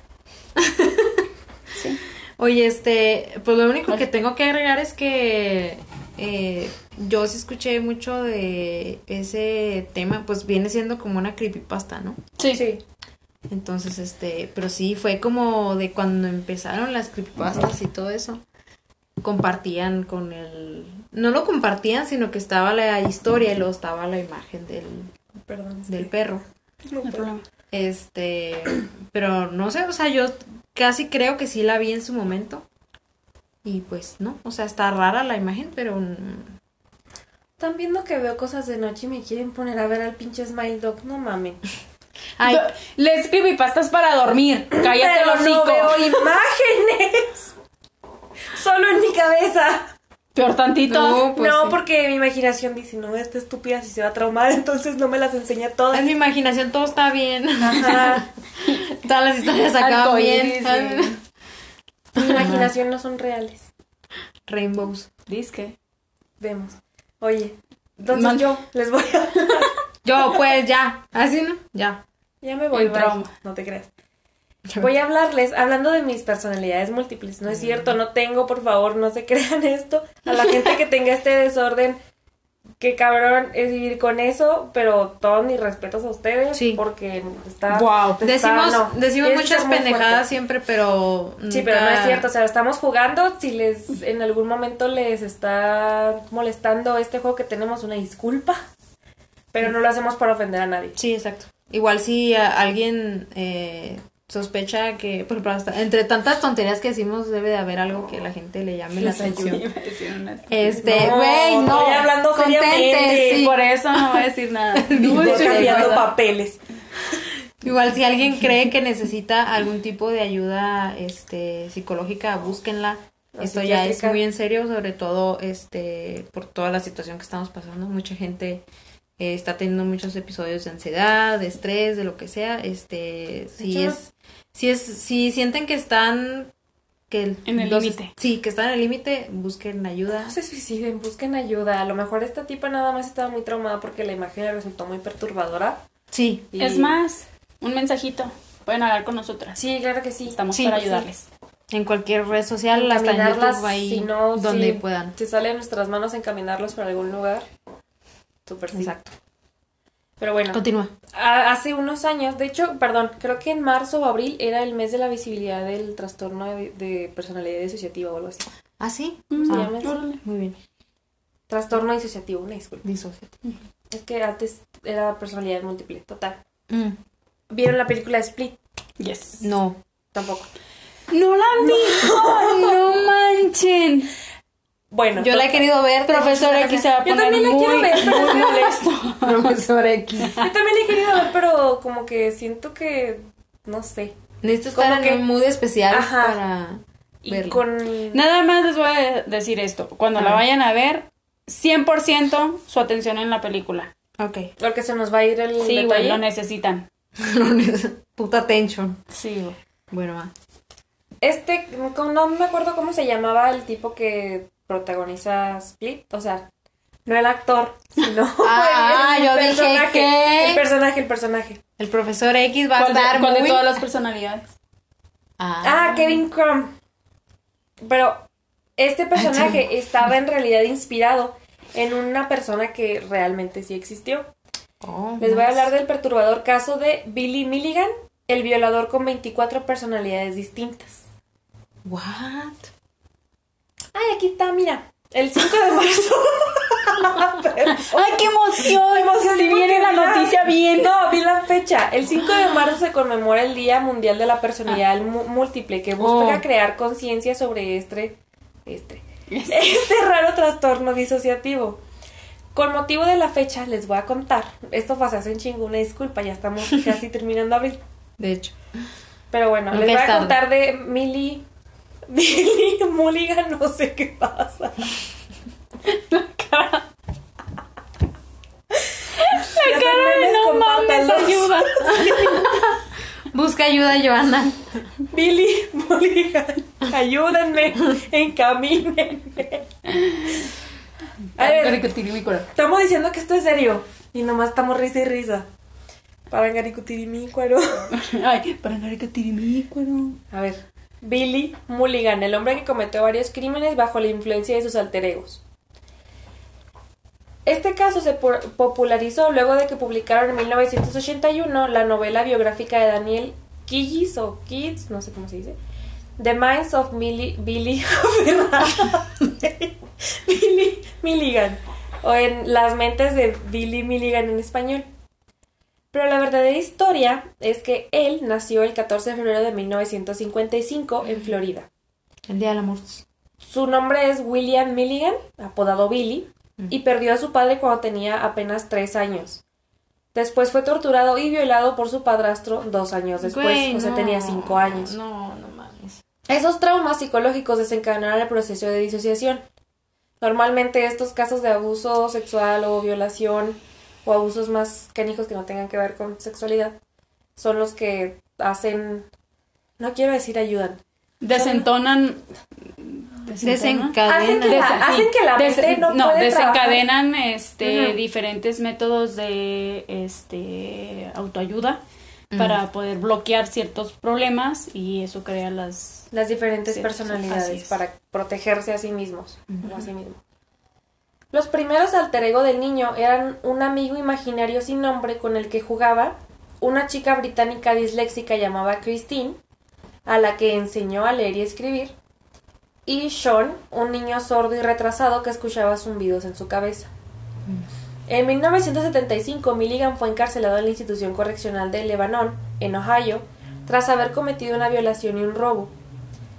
Oye, este, pues lo único que tengo que agregar es que eh, yo sí escuché mucho de ese tema, pues viene siendo como una creepypasta, ¿no?
Sí,
Sí.
Entonces, este, pero sí fue como de cuando empezaron las creepypastas y todo eso. Compartían con el... No lo compartían, sino que estaba la historia y luego estaba la imagen del,
Perdón.
perro.
no hay problema.
Este, pero no sé, o sea, yo casi creo que sí la vi en su momento. Y pues no, o sea, está rara la imagen, pero
Están viendo que veo cosas de noche y me quieren poner a ver al pinche Smile Dog. No mames.
ay,
Les creepypastas para dormir. Cállate
Pero
los
no veo imágenes. Solo en mi cabeza.
Peor tantito.
no, pues
no,
sí.
porque mi imaginación dice, no, esta estúpida si se va a traumar, entonces no me las enseña todas.
en mi imaginación todo está bien.
Ajá.
Todas las historias acaban bien.
sí.
Mi imaginación no son reales.
Rainbows.
Disque.
Vemos. Oye, entonces
Man-
yo les voy a...
Yo, pues ya, así no, ya.
ya me voy,
trauma.
No te creas. Voy a hablarles, hablando de mis personalidades múltiples. No es cierto, no tengo, por favor, no se crean esto. A la gente que tenga este desorden, que cabrón es vivir con eso, pero todos mis respetos a ustedes,
Sí.
porque está...
Guau.
está-
Decimos,
no.
decimos muchas pendejadas siempre, pero.
Sí, pero no es
nunca-
cierto, o sea, estamos jugando, si les en algún momento les está molestando este juego que tenemos, una disculpa, pero no lo hacemos para ofender a nadie.
Sí, exacto. Igual si alguien eh, sospecha que, por ejemplo, hasta- entre tantas tonterías que decimos, debe de haber algo que la gente le llame la atención. Este,
No,
güey, no.
estoy hablando
contente,
seriamente.
sí.
Por eso no voy a decir nada.
Sí,
cambiando
¿verdad?
papeles.
Igual si alguien cree que necesita algún tipo de ayuda este psicológica, búsquenla.
La
Esto ya es muy en serio, sobre todo este por toda la situación que estamos pasando. Mucha gente eh, está teniendo muchos episodios de ansiedad, de estrés, de lo que sea. Este, si
hecho,
es, si es, si sienten que están que el-
En el límite.
Sí, que están en el límite, busquen ayuda.
No se suiciden, busquen ayuda. A lo mejor esta tipa nada más estaba muy traumada porque la imagen le resultó muy perturbadora.
Sí,
y-
Es más, un mensajito. Pueden hablar con nosotras.
Sí, claro que sí.
Estamos
Sí,
para
sí.
ayudarles.
en cualquier red social, hasta en
Encaminarlas,
YouTube ahí
si no,
donde
sí,
puedan.
Si sale en nuestras manos encaminarlos para algún lugar. Súper sí.
Exacto.
Pero bueno,
Continúa.
hace unos años, de hecho, perdón, creo que en marzo o abril era el mes de la visibilidad del trastorno de, de personalidad disociativa o algo así.
¿Ah, sí?
Mm,
Ah,
llama así.
órale.
muy bien.
Trastorno disociativo, una disculpa.
Disociate.
Es que antes era personalidad múltiple, total.
Mm.
¿Vieron la película de Split?
Yes.
No.
Tampoco.
No la han visto. no manchen.
Bueno,
Yo la he querido ver.
Profesor X se va a
Yo
poner
también la
muy,
quiero ver, pero
muy molesto.
Profesor X.
Yo también la he querido ver, pero como que siento que, no sé.
Necesito
Como
en
que-
un mood especial
Ajá.
para
Y
verla.
con...
Nada más les voy a decir esto. Cuando la
Ajá.
vayan a ver, 100% su atención en la película.
Ok.
Porque se nos va a ir el
Sí, güey, lo necesitan.
Puta attention.
Sí, güey.
Bueno, va.
Este, no me acuerdo cómo se llamaba el tipo que protagoniza Split, o sea, no el actor, sino
Ah, yo dije
personaje,
que-
el personaje, el personaje.
El profesor X va a
¿Cuál, de,
estar
de
muy...
todas las personalidades?
Ah, Kevin Crumb. Pero este personaje estaba en realidad inspirado en una persona que realmente sí existió.
Oh,
Les voy a hablar del perturbador caso de Billy Milligan, el violador con 24 personalidades distintas.
What?
Ay, aquí está, mira. El 5 de marzo.
¡Ay, qué emoción!
emoción,
Si viene la noticia bien.
No, vi la fecha. El 5 de marzo se conmemora el Día Mundial de la Personalidad Mu- Múltiple, que busca
Oh.
crear conciencia sobre este, este, este raro trastorno disociativo. Con motivo de la fecha, les voy a contar. Esto pasa hace un chingo, una disculpa, ya estamos casi terminando abril.
De hecho.
Pero bueno,
Nunca
les voy a contar de Millie. Millie Mulligan, no sé qué pasa. La cara
No mames, ayuda.
Busca ayuda, Joana.
Billy Mulligan, ayúdenme, encamínenme. A ver, estamos diciendo que esto es serio y nomás estamos risa y risa. Para Garicutirimícuaro.
Ay, para Garicutirimícuaro.
A ver, Billy Mulligan, el hombre que cometió varios crímenes bajo la influencia de sus alter egos. Este caso se popularizó luego de que publicaron en 1981 la novela biográfica de Daniel Killis o Kids, no sé cómo se dice, The Minds of Billy, Billy Milligan, o en Las mentes de Billy Milligan en español. Pero la verdadera historia es que él nació el 14 de febrero de 1955 en Florida.
El día del amor.
Su nombre es William Milligan, apodado Billy, y perdió a su padre cuando tenía apenas tres años. Después fue torturado y violado por su padrastro dos años después,
Güey,
o sea,
no.
tenía cinco años.
No, no mames.
Esos traumas psicológicos desencadenaron el proceso de disociación. Normalmente estos casos de abuso sexual o violación o abusos más canijos que no tengan que ver con sexualidad son los que hacen, no quiero decir ayudan,
Desentonan.
Desencadena.
Hacen que la-
Desen-
hacen que la mente
desen-
no puede
desencadenan este diferentes métodos de este autoayuda para poder bloquear ciertos problemas y eso crea las
las diferentes personalidades
es.
para protegerse a sí mismos o a sí mismo. Los primeros alter ego del niño eran un amigo imaginario sin nombre con el que jugaba, una chica británica disléxica llamada Christine, a la que enseñó a leer y escribir, y Sean, un niño sordo y retrasado que escuchaba zumbidos en su cabeza. En 1975, Milligan fue encarcelado en la institución correccional de Lebanon, en Ohio, tras haber cometido una violación y un robo.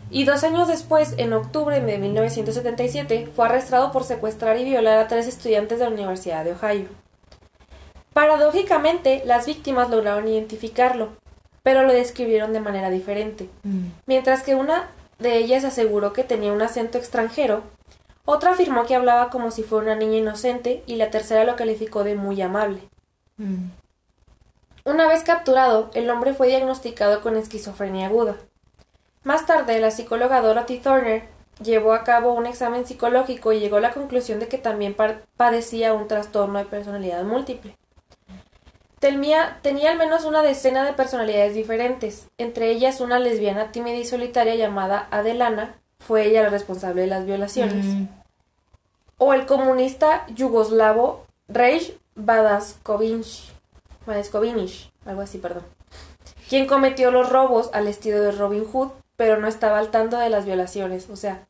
Y dos años después, en octubre de 1977, fue arrestado por secuestrar y violar a tres estudiantes de la Universidad de Ohio. Paradójicamente, las víctimas lograron identificarlo, pero lo describieron de manera diferente.
Mm.
Mientras que una de ellas aseguró que tenía un acento extranjero, otra afirmó que hablaba como si fuera una niña inocente y la tercera lo calificó de muy amable.
Mm.
Una vez capturado, el hombre fue diagnosticado con esquizofrenia aguda. Más tarde, la psicóloga Dorothy Thorner llevó a cabo un examen psicológico y llegó a la conclusión de que también pa- padecía un trastorno de personalidad múltiple. Tenía, tenía al menos una decena de personalidades diferentes, entre ellas una lesbiana tímida y solitaria llamada Adelana, fue ella la responsable de las violaciones,
Mm.
o el comunista yugoslavo Rej Badaskovich, Badaskovich, algo así, perdón, quien cometió los robos al estilo de Robin Hood, pero no estaba al tanto de las violaciones, o sea,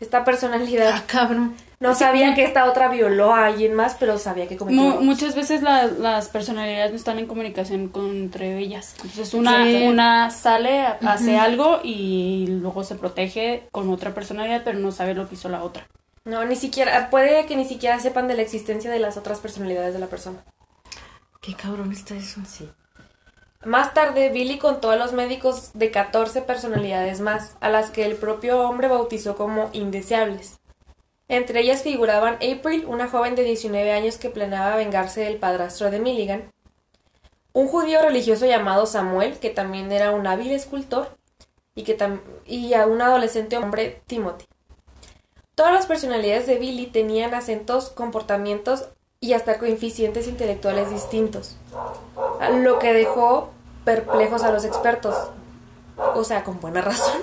esta personalidad
Ah, cabrón.
no sabía que esta otra violó a alguien más, pero sabía que cometió
Mu- muchas veces la- las personalidades no están en comunicación entre ellas. Entonces una,
Sí.
una sale, hace algo y luego se protege con otra personalidad, pero no sabe lo que hizo la otra.
No, ni siquiera, puede que ni siquiera sepan de la existencia de las otras personalidades de la persona.
Qué cabrón está eso. Sí.
Más tarde, Billy contó a los médicos de 14 personalidades más, a las que el propio hombre bautizó como indeseables. Entre ellas figuraban April, una joven de 19 años que planeaba vengarse del padrastro de Milligan, un judío religioso llamado Samuel, que también era un hábil escultor, y, a un adolescente hombre, Timothy. Todas las personalidades de Billy tenían acentos, comportamientos y hasta coeficientes intelectuales distintos, lo que dejó perplejos a los expertos, o sea, con buena razón.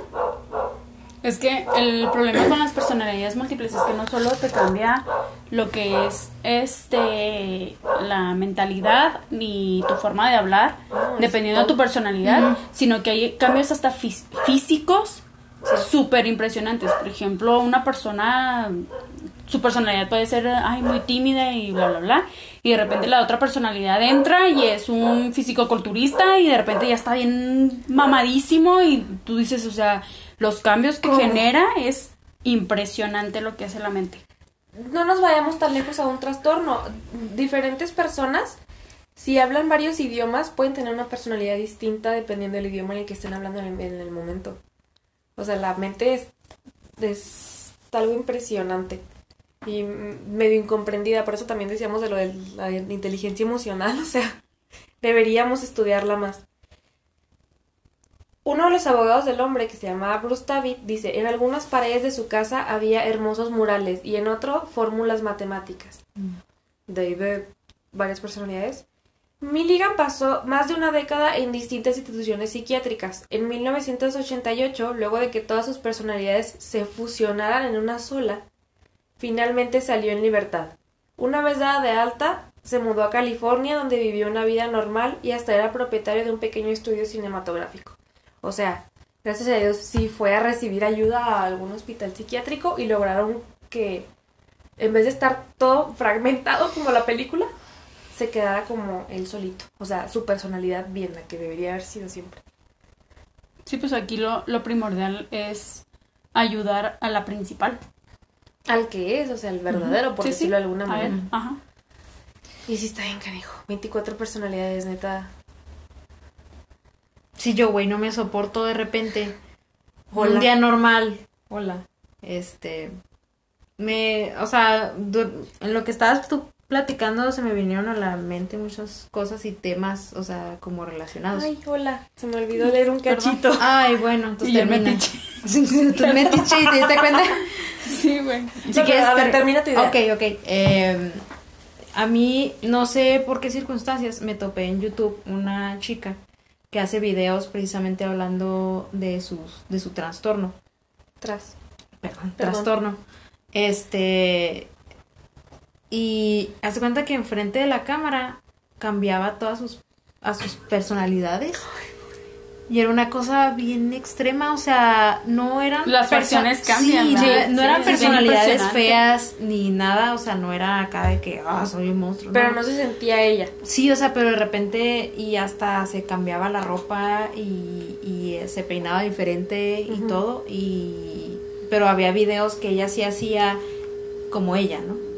Es que el problema con las personalidades múltiples es que no solo te cambia lo que es este la mentalidad ni tu forma de hablar, dependiendo de tu personalidad, sino que hay cambios hasta físicos súper impresionantes. Por ejemplo, una persona, su personalidad puede ser ay, muy tímida y bla, bla, bla. Y de repente la otra personalidad entra y es un físico-culturista y de repente ya está bien mamadísimo y tú dices, o sea, los cambios que genera es impresionante lo que hace la mente.
No nos vayamos tan lejos a un trastorno. Diferentes personas, si hablan varios idiomas, pueden tener una personalidad distinta dependiendo del idioma en el que estén hablando en el, momento. O sea, la mente es, es algo impresionante y medio incomprendida. Por eso también decíamos de lo de la inteligencia emocional. O sea, deberíamos estudiarla más. Uno de los abogados del hombre, que se llamaba Bruce David, dice, en algunas paredes de su casa había hermosos murales y en otro fórmulas matemáticas. Mm. De ahí de varias personalidades. Milligan pasó más de una década en distintas instituciones psiquiátricas. En 1988, luego de que todas sus personalidades se fusionaran en una sola, finalmente salió en libertad. Una vez dada de alta, se mudó a California donde vivió una vida normal y hasta era propietario de un pequeño estudio cinematográfico. O sea, gracias a Dios sí fue a recibir ayuda a algún hospital psiquiátrico y lograron que en vez de estar todo fragmentado como la película, se quedara como él solito. O sea, su personalidad bien, la que debería haber sido siempre.
Sí, pues aquí lo, lo primordial es ayudar a la principal.
Al que es, o sea, el verdadero, por decirlo de alguna manera.
Ajá.
Y sí está bien, canijo. 24 personalidades, neta.
Si yo, güey, no me soporto de repente. Un día normal. Hola. Este. Me. O sea, en lo que estabas tú platicando se me vinieron a la mente muchas cosas y temas, o sea, como relacionados.
Ay, hola. Se me olvidó leer un cachito.
Ay, bueno, entonces y termina.
Me
tú me y te diste cuenta.
Sí, güey.
Si quieres, a ver, termina tu idea.
Ok, ok. Eh, a mí, no sé por qué circunstancias, me topé en YouTube una chica que hace videos precisamente hablando de sus de su trastorno.
Tras.
Perdón, trastorno. Este y hace cuenta que enfrente de la cámara cambiaba todas sus a sus personalidades. Y era una cosa bien extrema, o sea, no eran...
Las versiones cambian.
no, eran personalidades feas ni nada, o sea, no era acá de que, ah, soy un monstruo.
Pero no. se sentía ella.
Sí, o sea, pero de repente y hasta se cambiaba la ropa y, y eh, se peinaba diferente y todo. y Pero había videos que ella sí hacía como ella, ¿no?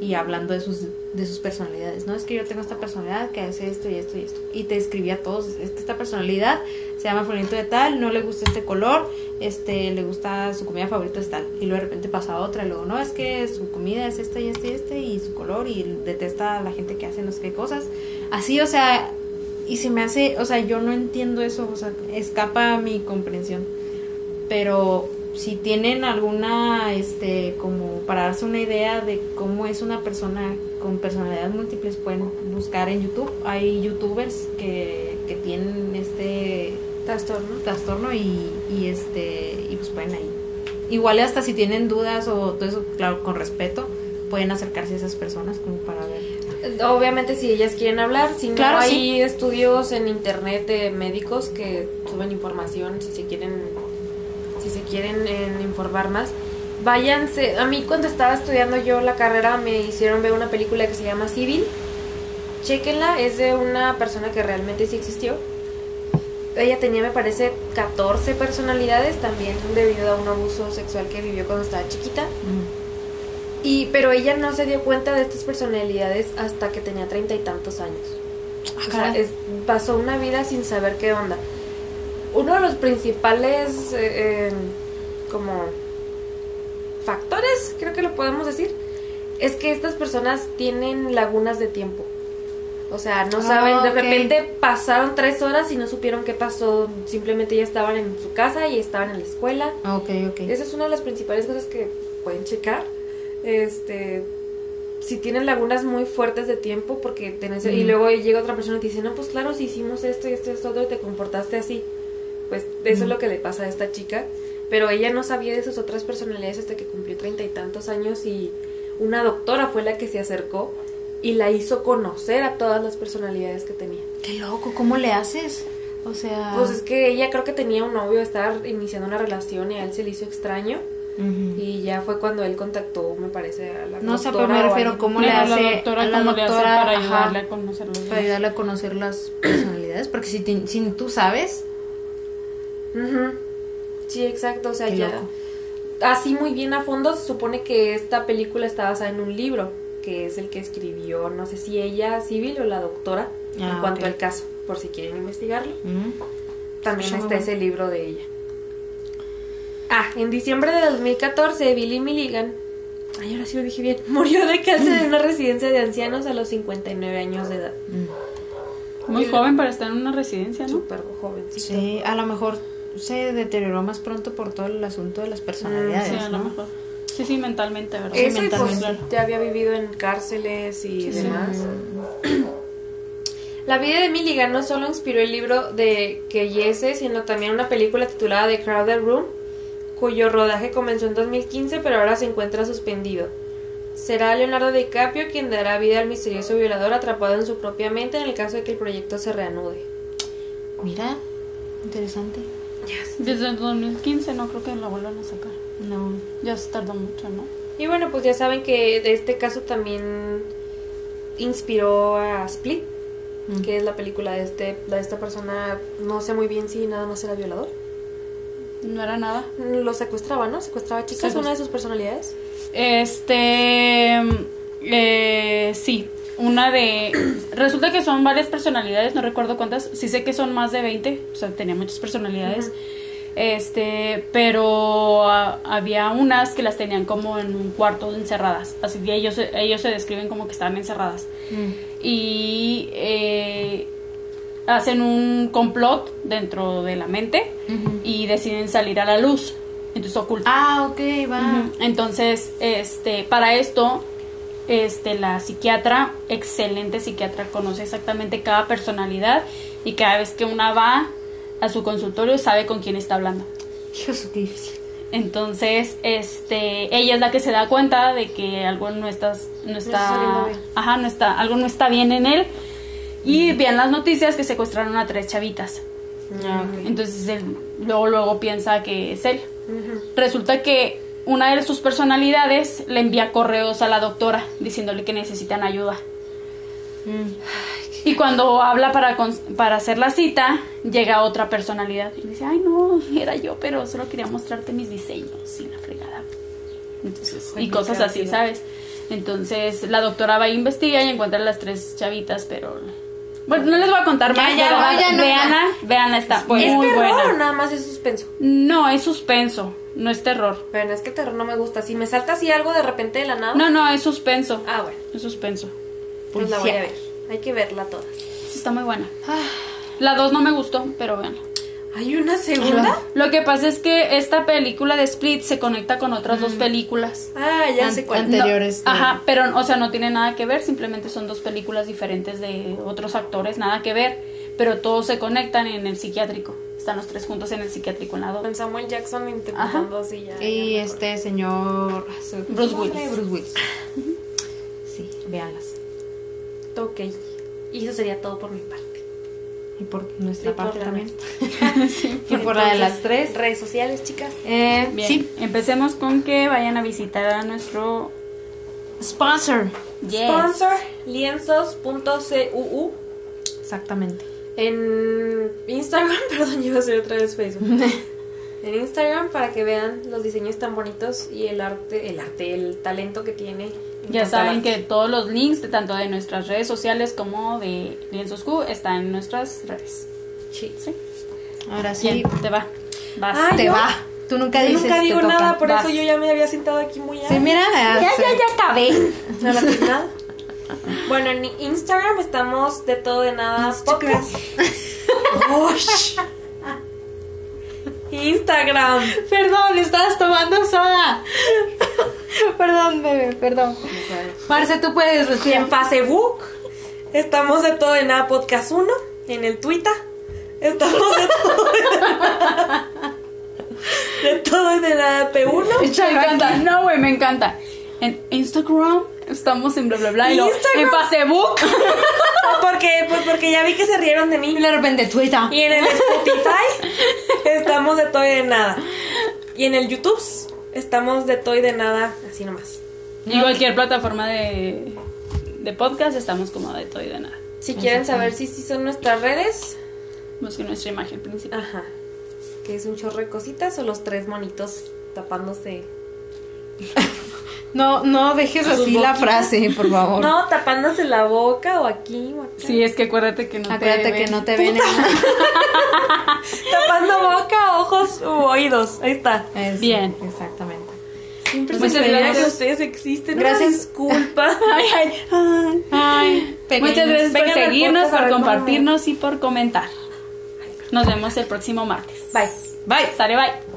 Y hablando de sus de sus personalidades, ¿no? Es que yo tengo esta personalidad que hace esto y esto y esto. Y te escribía a todos, es que esta personalidad se llama fulanito de tal, no le gusta este color, este, le gusta su comida favorita es tal. Y luego de repente pasa otra, y luego, no, es que su comida es esta y este y este, y su color, y detesta a la gente que hace no sé qué cosas. Así, o sea, y se me hace, o sea, yo no entiendo eso, o sea, escapa mi comprensión. Pero si tienen alguna, este, como para darse una idea de cómo es una persona con personalidades múltiples, pueden buscar en YouTube. Hay youtubers que, que tienen este
trastorno,
trastorno y, y, este, y pues pueden ahí. Igual hasta si tienen dudas o todo eso, claro, con respeto, pueden acercarse a esas personas como para ver.
Obviamente si ellas quieren hablar, si no hay estudios en internet de médicos que suben información si se quieren si se quieren informar más, váyanse. A mí cuando estaba estudiando yo la carrera me hicieron ver una película que se llama Civil. Chequenla, es de una persona que realmente sí existió. Ella tenía, me parece, 14 personalidades también debido a un abuso sexual que vivió cuando estaba chiquita. Y, pero ella no se dio cuenta de estas personalidades hasta que tenía treinta y tantos años. o sea, pasó una vida sin saber qué onda uno de los principales eh, como factores, creo que lo podemos decir, es que estas personas tienen lagunas de tiempo. O sea, no
Ah,
saben, de repente pasaron tres horas y no supieron qué pasó. Simplemente ya estaban en su casa y estaban en la escuela.
Ok, ok.
Esa es una de las principales cosas que pueden checar. Este, si tienen lagunas muy fuertes de tiempo, porque tenés, y luego llega otra persona y te dice, no, pues claro, si hicimos esto y esto y esto otro te comportaste así. Pues eso es lo que le pasa a esta chica. Pero ella no sabía de sus otras personalidades hasta que cumplió treinta y tantos años y una doctora fue la que se acercó y la hizo conocer a todas las personalidades que tenía.
Qué loco, ¿cómo le haces? O sea...
Pues es que ella creo que tenía un novio, estaba iniciando una relación y a él se le hizo extraño. Y ya fue cuando él contactó, me parece, a la
No sé,
doctora
pero me refiero cómo le
a la
hace
doctora,
a la
cómo le hace
doctora,
para
ajá,
ayudarle a conocer los
para ayudarle a conocer las personalidades, porque si, si tú sabes,
Ujú. Sí, exacto, o sea,
Qué
ya...
loco.
Así muy bien a fondo, se supone que esta película está basada en un libro, que es el que escribió, no sé si ella, Civil o la doctora,
Ah,
en cuanto
ok.
al caso, por si quieren investigarlo.
mm,
También está ese libro de ella. Ah, en diciembre de 2014, Billy Milligan, ay, ahora sí lo dije bien, murió de cáncer en una residencia de ancianos a los 59 años de edad.
mm.
Muy joven para estar en una residencia, ¿no?
Súper jovencito.
sí, a lo mejor se deterioró más pronto por todo el asunto de las personalidades,
Sí, a lo
¿no?
mejor. Sí, sí, mentalmente, ¿verdad?
Eso y
mentalmente.
pues ya había vivido en cárceles y
Sí, sí.
demás. La vida de Milligan no solo inspiró el libro de Keyese, sino también una película titulada The Crowded Room, cuyo rodaje comenzó en 2015 pero ahora se encuentra suspendido. Será Leonardo DiCaprio quien dará vida al misterioso violador atrapado en su propia mente en el caso de que el proyecto se reanude.
Mira, interesante.
Desde el 2015 no creo que la vuelvan a sacar.
No.
Ya se tardó mucho, ¿no?
Y bueno, pues ya saben que de este caso también inspiró a Split,
Mm.
que es la película de este de esta persona, no sé muy bien si nada más era violador.
No era nada.
Lo secuestraba, ¿no? Secuestraba chicas,
Secuest-
una de sus personalidades.
Este. eh, sí. Una de. Resulta que son varias personalidades, no recuerdo cuántas. Sí sé que son más de 20. O sea, tenía muchas personalidades. Este. Pero ah, había unas que las tenían como en un cuarto encerradas. Así que ellos, ellos se describen como que estaban encerradas.
Mm.
Y. eh, hacen un complot dentro de la mente. Y deciden salir a la luz. Entonces ocultan.
Ah, ok, va.
Entonces, este, para esto, este, la psiquiatra, excelente psiquiatra, conoce exactamente cada personalidad y cada vez que una va a su consultorio sabe con quién está hablando.
Dios.
Entonces, este, ella es la que se da cuenta de que algo no está, no
está
ajá, no está, algo no está bien en él. Y vean las noticias que secuestraron a tres chavitas.
Ah,
Entonces él luego luego piensa que es él. Resulta que una de sus personalidades le envía correos a la doctora diciéndole que necesitan ayuda.
Mm.
Y cuando habla para, para hacer la cita, llega otra personalidad y dice, ay no, era yo, pero solo quería mostrarte mis diseños y la fregada. Entonces, y cosas así. ¿sabes? Entonces la doctora va a investigar y encuentra a las tres chavitas, pero... Bueno, no les voy a contar
Ya,
más,
ya,
¿verdad?
no, ya, no,
Veanla, veanla, está muy
¿Es terror
buena.
o nada más es suspenso?
No, es suspenso, no es terror.
Pero es que terror no me gusta. Si me salta así algo de repente de la nada.
No, no, es suspenso.
Ah, bueno.
Es suspenso.
Pues la voy a ver. Hay que verla todas.
Sí, está muy buena.
Ah,
La 2 no me gustó, pero vean.
¿Hay una segunda?
Lo que pasa es que esta película de Split se conecta con otras
Mm.
dos películas.
Ah, ya
An-
sé cuál.
ante- Anteriores
No, ajá, pero, o sea, no tiene nada que ver, simplemente son dos películas diferentes de otros actores, nada que ver, pero todos se conectan en el psiquiátrico. Están los tres juntos en el psiquiátrico en la 2.
Con Samuel Jackson interpretando así ya.
Y
ya
este señor. ah, ¿su-
Bruce? Willis.
Bruce Willis. Sí, véanlas.
Ok. Y eso sería todo por mi parte.
Y por nuestra
Y
parte también.
Sí.
Y por la de las tres.
Redes sociales, chicas.
Eh,
Bien,
Sí,
empecemos con que vayan a visitar a nuestro
sponsor.
Yes.
Sponsor lienzos.cuu
Exactamente.
en Instagram, perdón, yo iba a hacer otra vez Facebook. en Instagram para que vean los diseños tan bonitos y el arte, el arte, el talento que tiene.
Ya saben que todos los links, de tanto de nuestras redes sociales como de Lienzos Q, están en nuestras redes.
Sí.
¿Sí?
Ahora sí.
Bien, te va. Vas.
Ah,
te
yo-
va. Tú nunca
Yo
dices.
nunca
te
digo
toca.
nada, por
Vas.
eso yo ya me había sentado aquí muy
Sí, mira.
Ya, ya, ya acabé.
No, no, pues nada. Bueno, en Instagram estamos de todo de nada podcast. Instagram.
Perdón, estabas tomando soda. perdón, bebé, perdón. Marce, tú puedes
Y
respirar.
en Facebook estamos de todo de nada podcast 1. En el Twitter estamos de todo de nada. De todo y de nada P1.
Me encanta. No, güey, me encanta. En Instagram estamos en bla bla bla. y. En Facebook.
Porque, pues porque ya vi que se rieron de mí.
Y de repente, Twitter.
Y en el Spotify estamos de todo y de nada. Y en el YouTube estamos de todo y de nada, así nomás.
Y cualquier plataforma de, de podcast estamos como de todo y de nada.
Si quieren saber si sí son nuestras redes,
Busquen nuestra imagen principal.
ajá. Que es un chorro de cositas o los tres monitos tapándose.
No, no dejes así la frase, por favor.
No, tapándose la boca o aquí o acá.
Sí, es que acuérdate que no
Acuérdate
te
que
ven.
no te ven.
Tapando boca, ojos u oídos. Ahí está.
Eso,
Bien.
Exactamente.
Siempre
Muchas
se
gracias.
que ustedes existen.
Gracias.
Disculpa.
Ay, ay, ay.
Ay,
Muchas gracias por
Vengan al
seguirnos, por compartirnos y por comentar. Nos vemos el próximo martes.
Bye.
Bye.
Sale, bye.